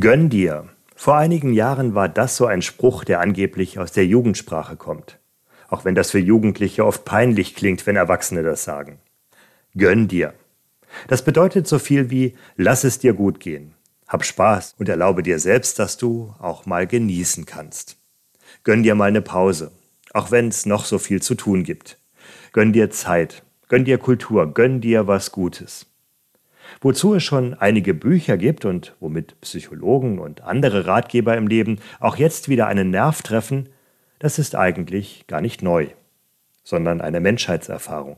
Gönn dir. Vor einigen Jahren war das so ein Spruch, der angeblich aus der Jugendsprache kommt. Auch wenn das für Jugendliche oft peinlich klingt, wenn Erwachsene das sagen. Gönn dir. Das bedeutet so viel wie lass es dir gut gehen. Hab Spaß und erlaube dir selbst, dass du auch mal genießen kannst. Gönn dir mal eine Pause, auch wenn es noch so viel zu tun gibt. Gönn dir Zeit, gönn dir Kultur, gönn dir was Gutes. Wozu es schon einige Bücher gibt und womit Psychologen und andere Ratgeber im Leben auch jetzt wieder einen Nerv treffen, das ist eigentlich gar nicht neu, sondern eine Menschheitserfahrung.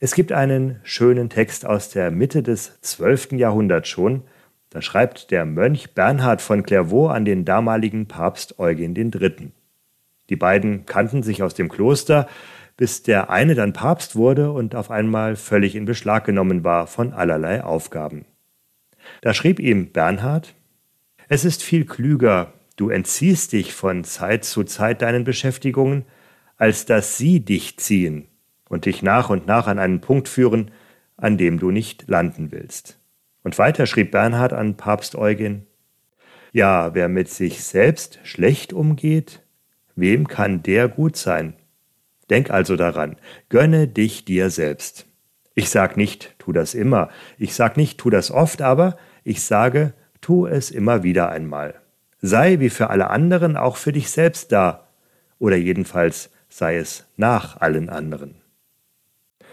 Es gibt einen schönen Text aus der Mitte des 12. Jahrhunderts schon, da schreibt der Mönch Bernhard von Clairvaux an den damaligen Papst Eugen III. Die beiden kannten sich aus dem Kloster, bis der eine dann Papst wurde und auf einmal völlig in Beschlag genommen war von allerlei Aufgaben. Da schrieb ihm Bernhard, es ist viel klüger, du entziehst dich von Zeit zu Zeit deinen Beschäftigungen, als dass sie dich ziehen und dich nach und nach an einen Punkt führen, an dem du nicht landen willst. Und weiter schrieb Bernhard an Papst Eugen, ja, wer mit sich selbst schlecht umgeht, wem kann der gut sein? Denk also daran, gönne dich dir selbst. Ich sag nicht, tu das immer, ich sag nicht, tu das oft, aber ich sage, tu es immer wieder einmal. Sei wie für alle anderen auch für dich selbst da, oder jedenfalls sei es nach allen anderen.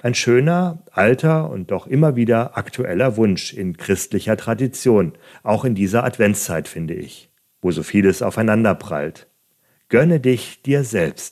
Ein schöner, alter und doch immer wieder aktueller Wunsch in christlicher Tradition, auch in dieser Adventszeit, finde ich, wo so vieles aufeinander prallt. Gönne dich dir selbst.